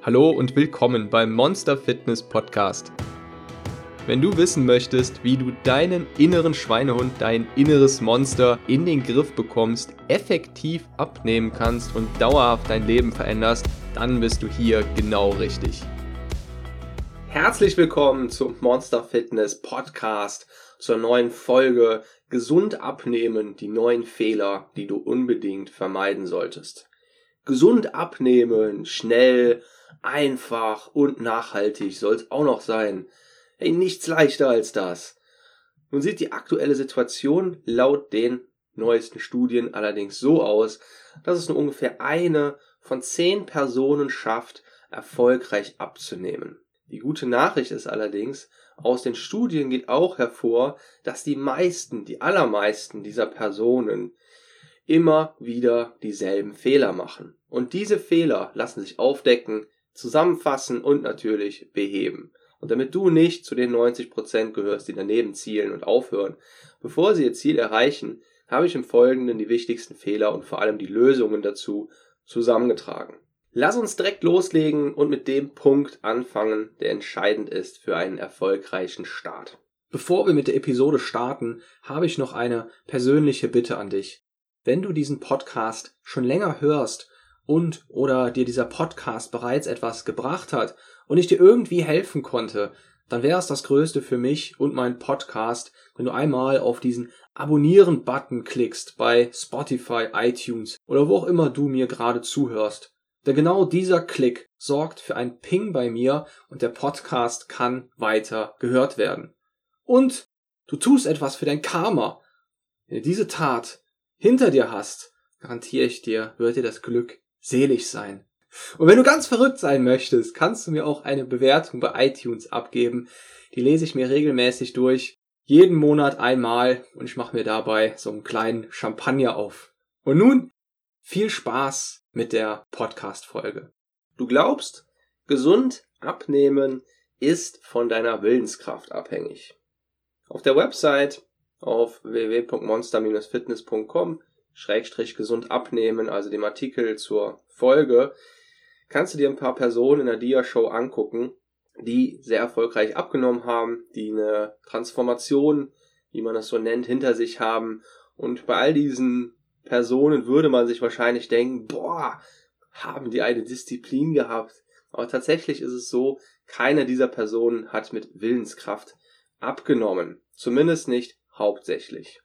Hallo und willkommen beim Monster Fitness Podcast. Wenn du wissen möchtest, wie du deinen inneren Schweinehund, dein inneres Monster in den Griff bekommst, effektiv abnehmen kannst und dauerhaft dein Leben veränderst, dann bist du hier genau richtig. Herzlich willkommen zum Monster Fitness Podcast, zur neuen Folge Gesund abnehmen, die neuen Fehler, die du unbedingt vermeiden solltest. Gesund abnehmen, schnell, einfach und nachhaltig soll es auch noch sein. Hey, nichts leichter als das. Nun sieht die aktuelle Situation laut den neuesten Studien allerdings so aus, dass es nur ungefähr eine von zehn Personen schafft, erfolgreich abzunehmen. Die gute Nachricht ist allerdings, aus den Studien geht auch hervor, dass die meisten, die allermeisten dieser Personen immer wieder dieselben Fehler machen. Und diese Fehler lassen sich aufdecken, zusammenfassen und natürlich beheben. Und damit du nicht zu den 90% gehörst, die daneben zielen und aufhören, bevor sie ihr Ziel erreichen, habe ich im Folgenden die wichtigsten Fehler und vor allem die Lösungen dazu zusammengetragen. Lass uns direkt loslegen und mit dem Punkt anfangen, der entscheidend ist für einen erfolgreichen Start. Bevor wir mit der Episode starten, habe ich noch eine persönliche Bitte an dich. Wenn du diesen Podcast schon länger hörst und oder dir dieser Podcast bereits etwas gebracht hat und ich dir irgendwie helfen konnte, dann wäre es das Größte für mich und meinen Podcast, wenn du einmal auf diesen Abonnieren-Button klickst bei Spotify, iTunes oder wo auch immer du mir gerade zuhörst. Denn genau dieser Klick sorgt für ein Ping bei mir und der Podcast kann weiter gehört werden. Und du tust etwas für dein Karma. Wenn du diese Tat hinter dir hast, garantiere ich dir, wird dir das Glück selig sein. Und wenn du ganz verrückt sein möchtest, kannst du mir auch eine Bewertung bei iTunes abgeben. Die lese ich mir regelmäßig durch. Jeden Monat einmal und ich mache mir dabei so einen kleinen Champagner auf. Und nun viel Spaß mit der Podcast-Folge. Du glaubst, gesund abnehmen ist von deiner Willenskraft abhängig. Auf der Website auf www.monster-fitness.com Schrägstrich gesund abnehmen, also dem Artikel zur Folge, kannst du dir ein paar Personen in der Dia-Show angucken, die sehr erfolgreich abgenommen haben, die eine Transformation, wie man das so nennt, hinter sich haben. Und bei all diesen Personen würde man sich wahrscheinlich denken, boah, haben die eine Disziplin gehabt. Aber tatsächlich ist es so, keine dieser Personen hat mit Willenskraft abgenommen. Zumindest nicht hauptsächlich.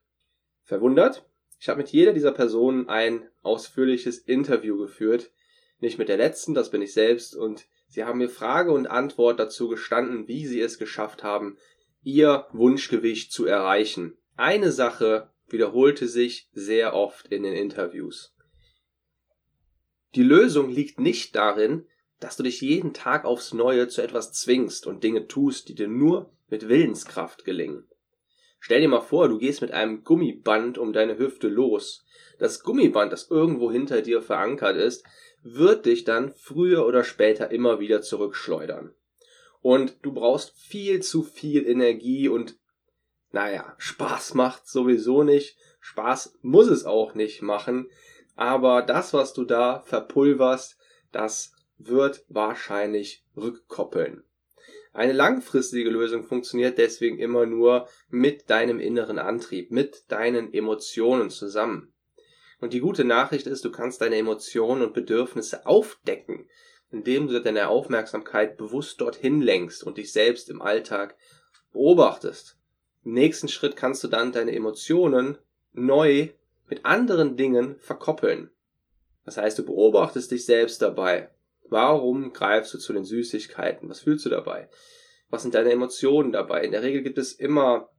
Verwundert? Ich habe mit jeder dieser Personen ein ausführliches Interview geführt. Nicht mit der letzten, das bin ich selbst, und sie haben mir Frage und Antwort dazu gestanden, wie sie es geschafft haben, ihr Wunschgewicht zu erreichen. Eine Sache wiederholte sich sehr oft in den Interviews. Die Lösung liegt nicht darin, dass du dich jeden Tag aufs Neue zu etwas zwingst und Dinge tust, die dir nur mit Willenskraft gelingen. Stell dir mal vor, du gehst mit einem Gummiband um deine Hüfte los. Das Gummiband, das irgendwo hinter dir verankert ist, wird dich dann früher oder später immer wieder zurückschleudern. Und du brauchst viel zu viel Energie und naja, Spaß macht sowieso nicht. Spaß muss es auch nicht machen. Aber das, was du da verpulverst, das wird wahrscheinlich rückkoppeln. Eine langfristige Lösung funktioniert deswegen immer nur mit deinem inneren Antrieb, mit deinen Emotionen zusammen. Und die gute Nachricht ist, du kannst deine Emotionen und Bedürfnisse aufdecken, indem du deine Aufmerksamkeit bewusst dorthin lenkst und dich selbst im Alltag beobachtest. Im nächsten Schritt kannst du dann deine Emotionen neu mit anderen Dingen verkoppeln. Das heißt, du beobachtest dich selbst dabei Warum greifst du zu den Süßigkeiten? Was fühlst du dabei? Was sind deine Emotionen dabei? In der Regel gibt es immer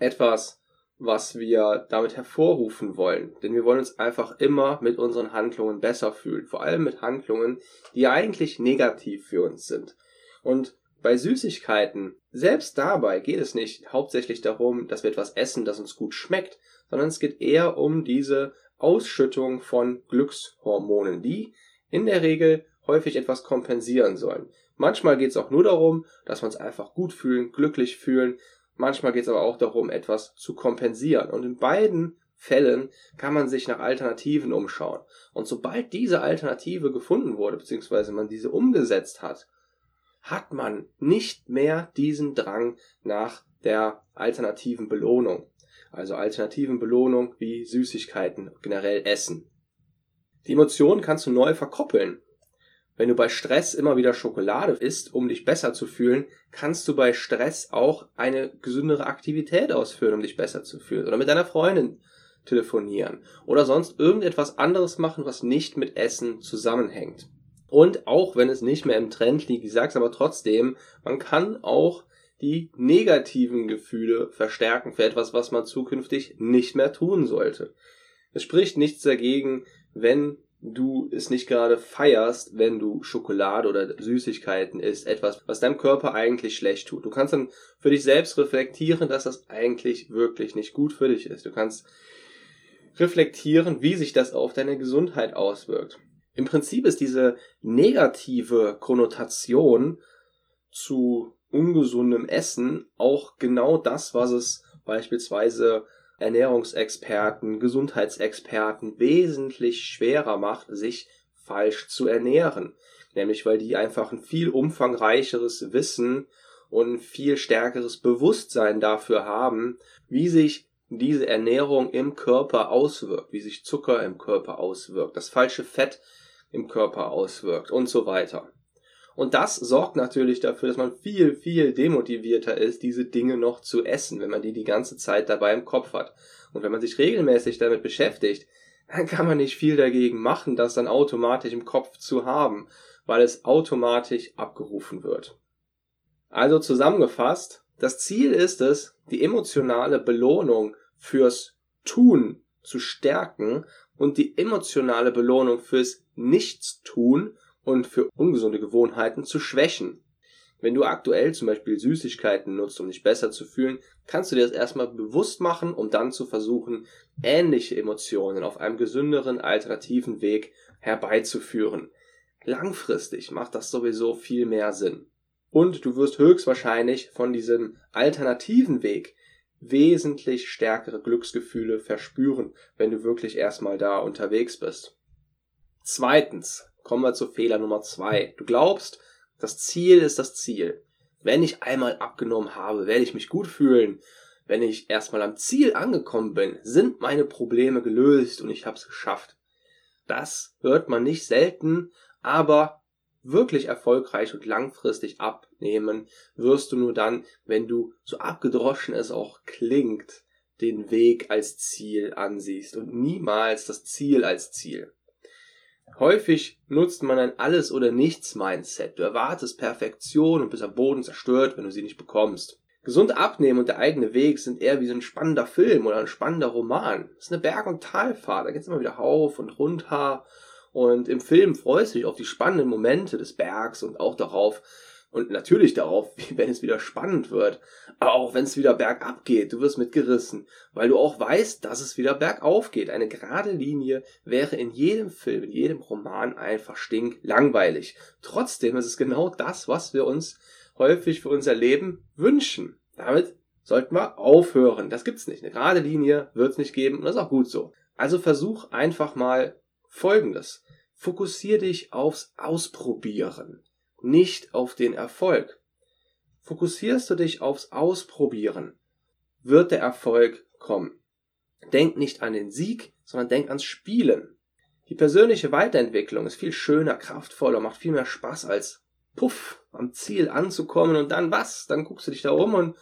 etwas, was wir damit hervorrufen wollen. Denn wir wollen uns einfach immer mit unseren Handlungen besser fühlen. Vor allem mit Handlungen, die eigentlich negativ für uns sind. Und bei Süßigkeiten, selbst dabei geht es nicht hauptsächlich darum, dass wir etwas essen, das uns gut schmeckt, sondern es geht eher um diese Ausschüttung von Glückshormonen, die in der Regel häufig etwas kompensieren sollen. Manchmal geht es auch nur darum, dass wir uns einfach gut fühlen, glücklich fühlen. Manchmal geht es aber auch darum, etwas zu kompensieren. Und in beiden Fällen kann man sich nach Alternativen umschauen. Und sobald diese Alternative gefunden wurde, beziehungsweise man diese umgesetzt hat, hat man nicht mehr diesen Drang nach der alternativen Belohnung. Also alternativen Belohnung wie Süßigkeiten, generell Essen. Die Emotionen kannst du neu verkoppeln. Wenn du bei Stress immer wieder Schokolade isst, um dich besser zu fühlen, kannst du bei Stress auch eine gesündere Aktivität ausführen, um dich besser zu fühlen. Oder mit deiner Freundin telefonieren. Oder sonst irgendetwas anderes machen, was nicht mit Essen zusammenhängt. Und auch wenn es nicht mehr im Trend liegt, ich sag's aber trotzdem, man kann auch die negativen Gefühle verstärken für etwas, was man zukünftig nicht mehr tun sollte. Es spricht nichts dagegen, wenn du es nicht gerade feierst, wenn du Schokolade oder Süßigkeiten isst, etwas, was deinem Körper eigentlich schlecht tut. Du kannst dann für dich selbst reflektieren, dass das eigentlich wirklich nicht gut für dich ist. Du kannst reflektieren, wie sich das auf deine Gesundheit auswirkt. Im Prinzip ist diese negative Konnotation zu ungesundem Essen auch genau das, was es beispielsweise Ernährungsexperten, Gesundheitsexperten wesentlich schwerer macht, sich falsch zu ernähren. Nämlich weil die einfach ein viel umfangreicheres Wissen und ein viel stärkeres Bewusstsein dafür haben, wie sich diese Ernährung im Körper auswirkt, wie sich Zucker im Körper auswirkt, das falsche Fett im Körper auswirkt und so weiter. Und das sorgt natürlich dafür, dass man viel, viel demotivierter ist, diese Dinge noch zu essen, wenn man die die ganze Zeit dabei im Kopf hat. Und wenn man sich regelmäßig damit beschäftigt, dann kann man nicht viel dagegen machen, das dann automatisch im Kopf zu haben, weil es automatisch abgerufen wird. Also zusammengefasst, das Ziel ist es, die emotionale Belohnung fürs Tun zu stärken und die emotionale Belohnung fürs Nichtstun und für ungesunde Gewohnheiten zu schwächen. Wenn du aktuell zum Beispiel Süßigkeiten nutzt, um dich besser zu fühlen, kannst du dir das erstmal bewusst machen, um dann zu versuchen, ähnliche Emotionen auf einem gesünderen, alternativen Weg herbeizuführen. Langfristig macht das sowieso viel mehr Sinn. Und du wirst höchstwahrscheinlich von diesem alternativen Weg wesentlich stärkere Glücksgefühle verspüren, wenn du wirklich erstmal da unterwegs bist. Zweitens, kommen wir zu Fehler Nummer zwei. Du glaubst, das Ziel ist das Ziel. Wenn ich einmal abgenommen habe, werde ich mich gut fühlen. Wenn ich erstmal am Ziel angekommen bin, sind meine Probleme gelöst und ich habe es geschafft. Das hört man nicht selten, aber wirklich erfolgreich und langfristig abnehmen wirst du nur dann, wenn du, so abgedroschen es auch klingt, den Weg als Ziel ansiehst und niemals das Ziel als Ziel. Häufig nutzt man ein Alles- oder Nichts-Mindset. Du erwartest Perfektion und bist am Boden zerstört, wenn du sie nicht bekommst. Gesund abnehmen und der eigene Weg sind eher wie so ein spannender Film oder ein spannender Roman. Das ist eine Berg- und Talfahrt. Da geht's immer wieder rauf und runter. Und im Film freust du dich auf die spannenden Momente des Bergs und auch darauf, und natürlich darauf, wenn es wieder spannend wird. Auch wenn es wieder bergab geht, du wirst mitgerissen, weil du auch weißt, dass es wieder bergauf geht. Eine gerade Linie wäre in jedem Film, in jedem Roman einfach stinklangweilig. Trotzdem ist es genau das, was wir uns häufig für unser Leben wünschen. Damit sollten wir aufhören. Das gibt's nicht. Eine gerade Linie wird's nicht geben und das ist auch gut so. Also versuch einfach mal Folgendes. Fokussier dich aufs Ausprobieren nicht auf den Erfolg. Fokussierst du dich aufs Ausprobieren, wird der Erfolg kommen. Denk nicht an den Sieg, sondern denk ans Spielen. Die persönliche Weiterentwicklung ist viel schöner, kraftvoller, macht viel mehr Spaß als puff am Ziel anzukommen und dann was? Dann guckst du dich da um und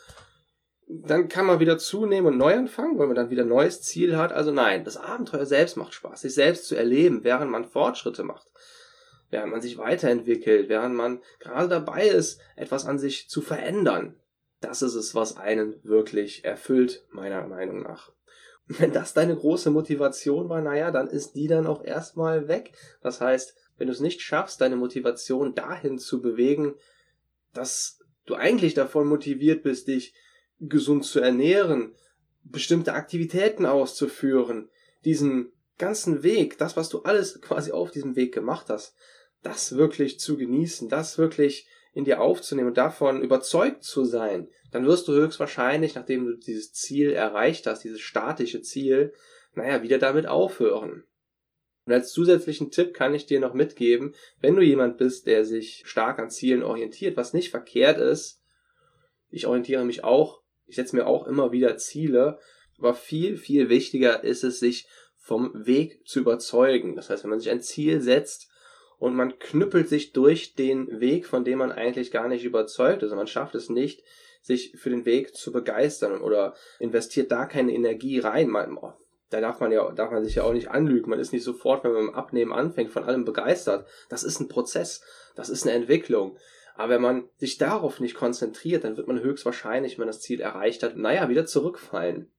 dann kann man wieder zunehmen und neu anfangen, weil man dann wieder ein neues Ziel hat. Also nein, das Abenteuer selbst macht Spaß, sich selbst zu erleben, während man Fortschritte macht während man sich weiterentwickelt, während man gerade dabei ist, etwas an sich zu verändern. Das ist es, was einen wirklich erfüllt, meiner Meinung nach. Und wenn das deine große Motivation war, naja, dann ist die dann auch erstmal weg. Das heißt, wenn du es nicht schaffst, deine Motivation dahin zu bewegen, dass du eigentlich davon motiviert bist, dich gesund zu ernähren, bestimmte Aktivitäten auszuführen, diesen ganzen Weg, das, was du alles quasi auf diesem Weg gemacht hast, das wirklich zu genießen, das wirklich in dir aufzunehmen und davon überzeugt zu sein, dann wirst du höchstwahrscheinlich, nachdem du dieses Ziel erreicht hast, dieses statische Ziel, naja, wieder damit aufhören. Und als zusätzlichen Tipp kann ich dir noch mitgeben, wenn du jemand bist, der sich stark an Zielen orientiert, was nicht verkehrt ist, ich orientiere mich auch, ich setze mir auch immer wieder Ziele, aber viel, viel wichtiger ist es, sich vom Weg zu überzeugen. Das heißt, wenn man sich ein Ziel setzt und man knüppelt sich durch den Weg, von dem man eigentlich gar nicht überzeugt ist, und man schafft es nicht, sich für den Weg zu begeistern oder investiert da keine Energie rein. Man, oh, da darf man ja, darf man sich ja auch nicht anlügen. Man ist nicht sofort, wenn man im Abnehmen anfängt, von allem begeistert. Das ist ein Prozess. Das ist eine Entwicklung. Aber wenn man sich darauf nicht konzentriert, dann wird man höchstwahrscheinlich, wenn man das Ziel erreicht hat, naja, wieder zurückfallen.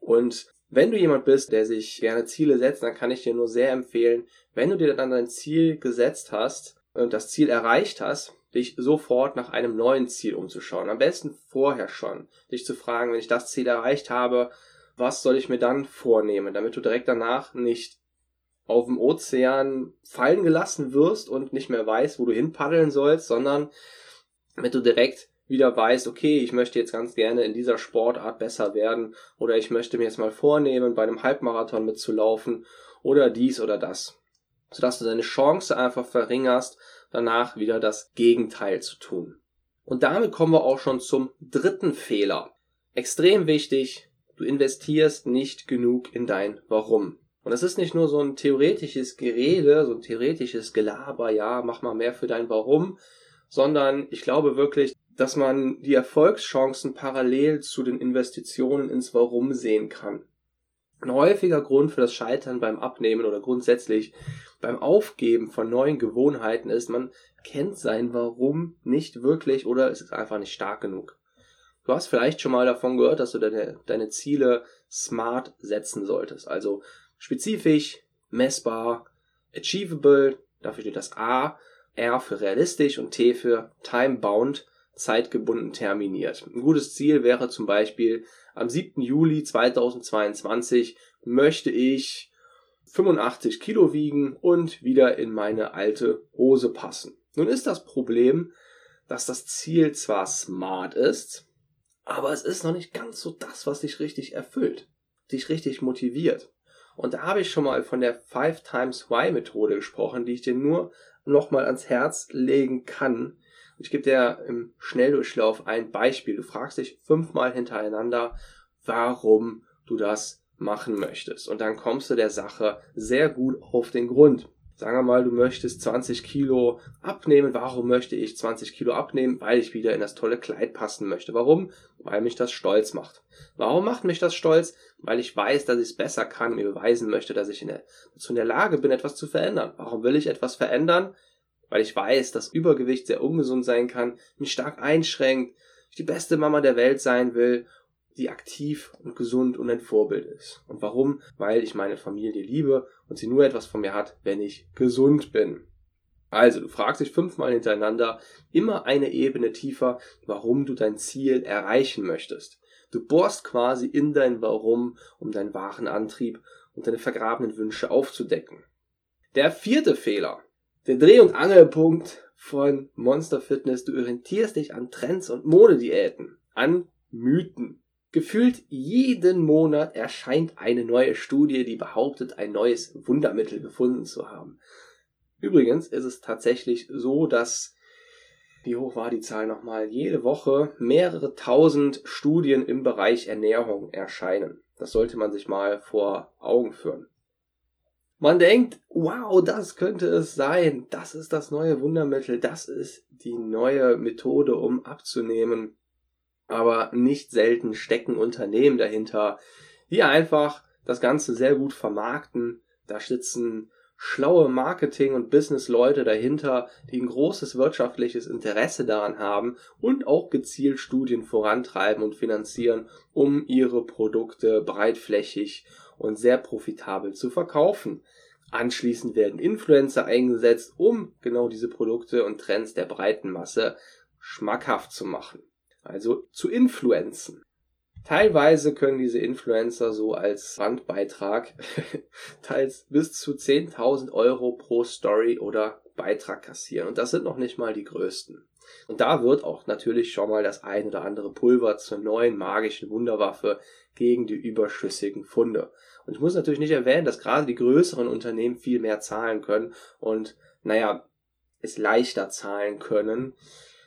Und wenn du jemand bist, der sich gerne Ziele setzt, dann kann ich dir nur sehr empfehlen, wenn du dir dann dein Ziel gesetzt hast und das Ziel erreicht hast, dich sofort nach einem neuen Ziel umzuschauen. Am besten vorher schon. Dich zu fragen, wenn ich das Ziel erreicht habe, was soll ich mir dann vornehmen, damit du direkt danach nicht auf dem Ozean fallen gelassen wirst und nicht mehr weißt, wo du hinpaddeln sollst, sondern damit du direkt wieder weißt, okay, ich möchte jetzt ganz gerne in dieser Sportart besser werden oder ich möchte mir jetzt mal vornehmen, bei einem Halbmarathon mitzulaufen oder dies oder das. Sodass du deine Chance einfach verringerst, danach wieder das Gegenteil zu tun. Und damit kommen wir auch schon zum dritten Fehler. Extrem wichtig, du investierst nicht genug in dein Warum. Und das ist nicht nur so ein theoretisches Gerede, so ein theoretisches Gelaber, ja, mach mal mehr für dein Warum, sondern ich glaube wirklich, dass man die Erfolgschancen parallel zu den Investitionen ins Warum sehen kann. Ein häufiger Grund für das Scheitern beim Abnehmen oder grundsätzlich beim Aufgeben von neuen Gewohnheiten ist, man kennt sein Warum nicht wirklich oder es ist einfach nicht stark genug. Du hast vielleicht schon mal davon gehört, dass du deine, deine Ziele smart setzen solltest. Also spezifisch, messbar, achievable, dafür steht das A, R für realistisch und T für time-bound, zeitgebunden terminiert. Ein gutes Ziel wäre zum Beispiel, am 7. Juli 2022 möchte ich 85 Kilo wiegen und wieder in meine alte Hose passen. Nun ist das Problem, dass das Ziel zwar smart ist, aber es ist noch nicht ganz so das, was dich richtig erfüllt, dich richtig motiviert. Und da habe ich schon mal von der 5 times Y Methode gesprochen, die ich dir nur nochmal ans Herz legen kann. Ich gebe dir im Schnelldurchlauf ein Beispiel. Du fragst dich fünfmal hintereinander, warum du das machen möchtest. Und dann kommst du der Sache sehr gut auf den Grund. Sagen wir mal, du möchtest 20 Kilo abnehmen. Warum möchte ich 20 Kilo abnehmen? Weil ich wieder in das tolle Kleid passen möchte. Warum? Weil mich das stolz macht. Warum macht mich das stolz? Weil ich weiß, dass ich es besser kann, mir beweisen möchte, dass ich in der, dazu in der Lage bin, etwas zu verändern. Warum will ich etwas verändern? Weil ich weiß, dass Übergewicht sehr ungesund sein kann, mich stark einschränkt, ich die beste Mama der Welt sein will die aktiv und gesund und ein Vorbild ist. Und warum? Weil ich meine Familie liebe und sie nur etwas von mir hat, wenn ich gesund bin. Also, du fragst dich fünfmal hintereinander, immer eine Ebene tiefer, warum du dein Ziel erreichen möchtest. Du bohrst quasi in dein Warum, um deinen wahren Antrieb und deine vergrabenen Wünsche aufzudecken. Der vierte Fehler, der Dreh- und Angelpunkt von Monster Fitness, du orientierst dich an Trends und Modediäten, an Mythen. Gefühlt jeden Monat erscheint eine neue Studie, die behauptet, ein neues Wundermittel gefunden zu haben. Übrigens ist es tatsächlich so, dass, wie hoch war die Zahl nochmal, jede Woche mehrere tausend Studien im Bereich Ernährung erscheinen. Das sollte man sich mal vor Augen führen. Man denkt, wow, das könnte es sein, das ist das neue Wundermittel, das ist die neue Methode, um abzunehmen. Aber nicht selten stecken Unternehmen dahinter, die einfach das Ganze sehr gut vermarkten. Da sitzen schlaue Marketing- und Business-Leute dahinter, die ein großes wirtschaftliches Interesse daran haben und auch gezielt Studien vorantreiben und finanzieren, um ihre Produkte breitflächig und sehr profitabel zu verkaufen. Anschließend werden Influencer eingesetzt, um genau diese Produkte und Trends der breiten Masse schmackhaft zu machen also zu influenzen. Teilweise können diese Influencer so als Randbeitrag teils bis zu 10.000 Euro pro Story oder Beitrag kassieren. Und das sind noch nicht mal die größten. Und da wird auch natürlich schon mal das ein oder andere Pulver zur neuen magischen Wunderwaffe gegen die überschüssigen Funde. Und ich muss natürlich nicht erwähnen, dass gerade die größeren Unternehmen viel mehr zahlen können und, naja, es leichter zahlen können,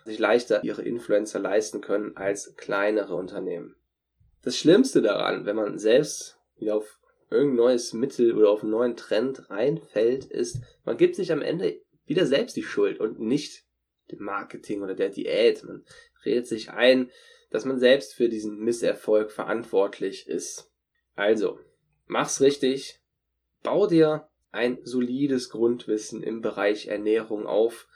sich leichter ihre Influencer leisten können als kleinere Unternehmen. Das Schlimmste daran, wenn man selbst wieder auf irgendein neues Mittel oder auf einen neuen Trend reinfällt, ist, man gibt sich am Ende wieder selbst die Schuld und nicht dem Marketing oder der Diät. Man redet sich ein, dass man selbst für diesen Misserfolg verantwortlich ist. Also, mach's richtig, bau dir ein solides Grundwissen im Bereich Ernährung auf.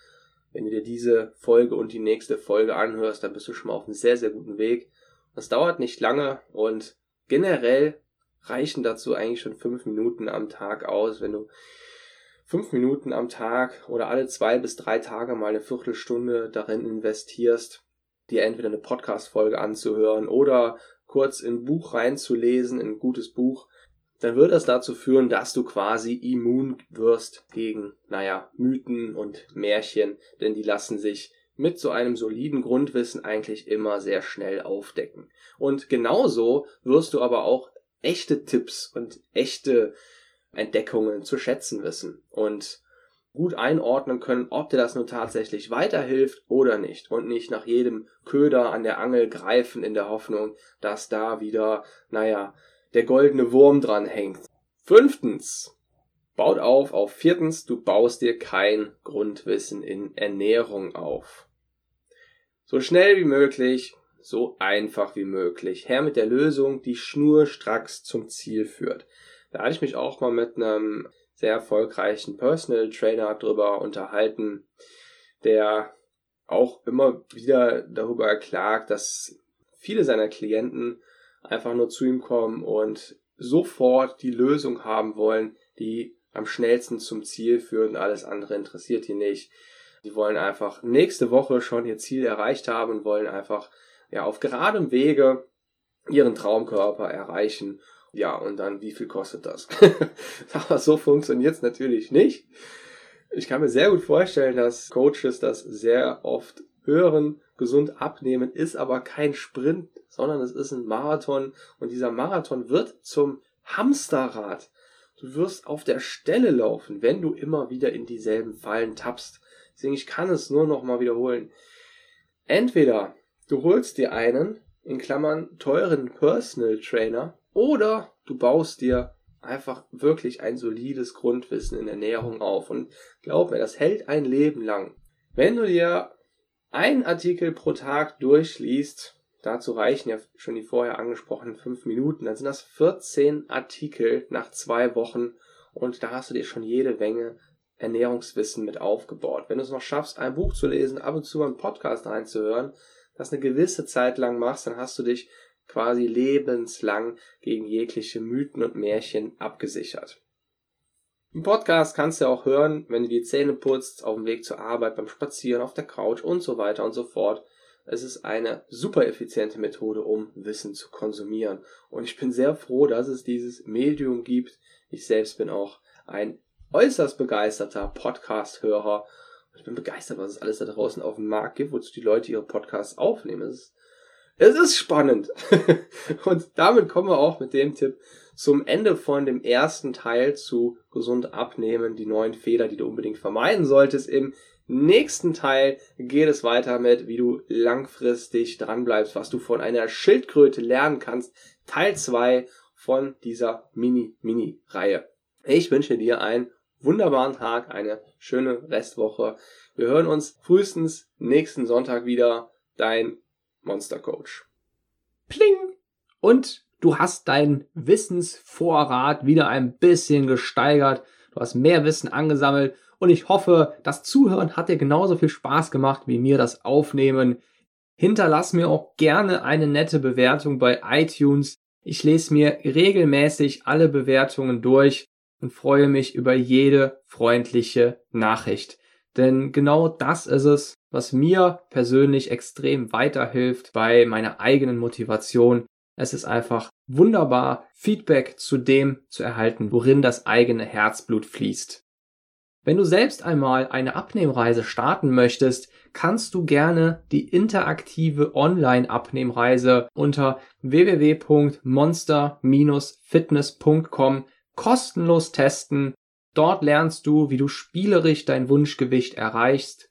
Wenn du dir diese Folge und die nächste Folge anhörst, dann bist du schon mal auf einem sehr, sehr guten Weg. Das dauert nicht lange und generell reichen dazu eigentlich schon fünf Minuten am Tag aus. Wenn du fünf Minuten am Tag oder alle zwei bis drei Tage mal eine Viertelstunde darin investierst, dir entweder eine Podcast-Folge anzuhören oder kurz in ein Buch reinzulesen, in ein gutes Buch, dann wird das dazu führen, dass du quasi immun wirst gegen, naja, Mythen und Märchen, denn die lassen sich mit so einem soliden Grundwissen eigentlich immer sehr schnell aufdecken. Und genauso wirst du aber auch echte Tipps und echte Entdeckungen zu schätzen wissen und gut einordnen können, ob dir das nun tatsächlich weiterhilft oder nicht und nicht nach jedem Köder an der Angel greifen in der Hoffnung, dass da wieder, naja, der goldene Wurm dran hängt. Fünftens, baut auf auf viertens, du baust dir kein Grundwissen in Ernährung auf. So schnell wie möglich so einfach wie möglich. Her mit der Lösung, die schnurstracks zum Ziel führt. Da hatte ich mich auch mal mit einem sehr erfolgreichen Personal Trainer drüber unterhalten, der auch immer wieder darüber klagt, dass viele seiner Klienten einfach nur zu ihm kommen und sofort die Lösung haben wollen, die am schnellsten zum Ziel führt und alles andere interessiert ihn nicht. Die wollen einfach nächste Woche schon ihr Ziel erreicht haben und wollen einfach ja, auf geradem Wege ihren Traumkörper erreichen. Ja, und dann, wie viel kostet das? Aber so funktioniert's natürlich nicht. Ich kann mir sehr gut vorstellen, dass Coaches das sehr oft hören. Gesund abnehmen ist aber kein Sprint, sondern es ist ein Marathon. Und dieser Marathon wird zum Hamsterrad. Du wirst auf der Stelle laufen, wenn du immer wieder in dieselben Fallen tappst. Deswegen, ich kann es nur noch mal wiederholen. Entweder Du holst dir einen, in Klammern, teuren Personal Trainer oder du baust dir einfach wirklich ein solides Grundwissen in Ernährung auf. Und glaub mir, das hält ein Leben lang. Wenn du dir einen Artikel pro Tag durchliest, dazu reichen ja schon die vorher angesprochenen fünf Minuten, dann sind das 14 Artikel nach zwei Wochen und da hast du dir schon jede Menge Ernährungswissen mit aufgebaut. Wenn du es noch schaffst, ein Buch zu lesen, ab und zu mal einen Podcast reinzuhören, das eine gewisse Zeit lang machst, dann hast du dich quasi lebenslang gegen jegliche Mythen und Märchen abgesichert. Im Podcast kannst du auch hören, wenn du die Zähne putzt, auf dem Weg zur Arbeit, beim Spazieren, auf der Couch und so weiter und so fort. Es ist eine super effiziente Methode, um Wissen zu konsumieren. Und ich bin sehr froh, dass es dieses Medium gibt. Ich selbst bin auch ein äußerst begeisterter Podcast-Hörer ich bin begeistert, was es alles da draußen auf dem Markt gibt, wozu die Leute ihre Podcasts aufnehmen. Es ist, es ist spannend. Und damit kommen wir auch mit dem Tipp zum Ende von dem ersten Teil zu gesund abnehmen, die neuen Fehler, die du unbedingt vermeiden solltest. Im nächsten Teil geht es weiter mit, wie du langfristig dranbleibst, was du von einer Schildkröte lernen kannst. Teil 2 von dieser Mini-Mini-Reihe. Ich wünsche dir ein wunderbaren Tag, eine schöne Restwoche. Wir hören uns frühestens nächsten Sonntag wieder. Dein Monster Coach. Pling! Und du hast deinen Wissensvorrat wieder ein bisschen gesteigert. Du hast mehr Wissen angesammelt und ich hoffe, das Zuhören hat dir genauso viel Spaß gemacht wie mir das Aufnehmen. Hinterlass mir auch gerne eine nette Bewertung bei iTunes. Ich lese mir regelmäßig alle Bewertungen durch und freue mich über jede freundliche Nachricht. Denn genau das ist es, was mir persönlich extrem weiterhilft bei meiner eigenen Motivation. Es ist einfach wunderbar, Feedback zu dem zu erhalten, worin das eigene Herzblut fließt. Wenn du selbst einmal eine Abnehmreise starten möchtest, kannst du gerne die interaktive Online-Abnehmreise unter www.monster-fitness.com kostenlos testen. Dort lernst du, wie du spielerisch dein Wunschgewicht erreichst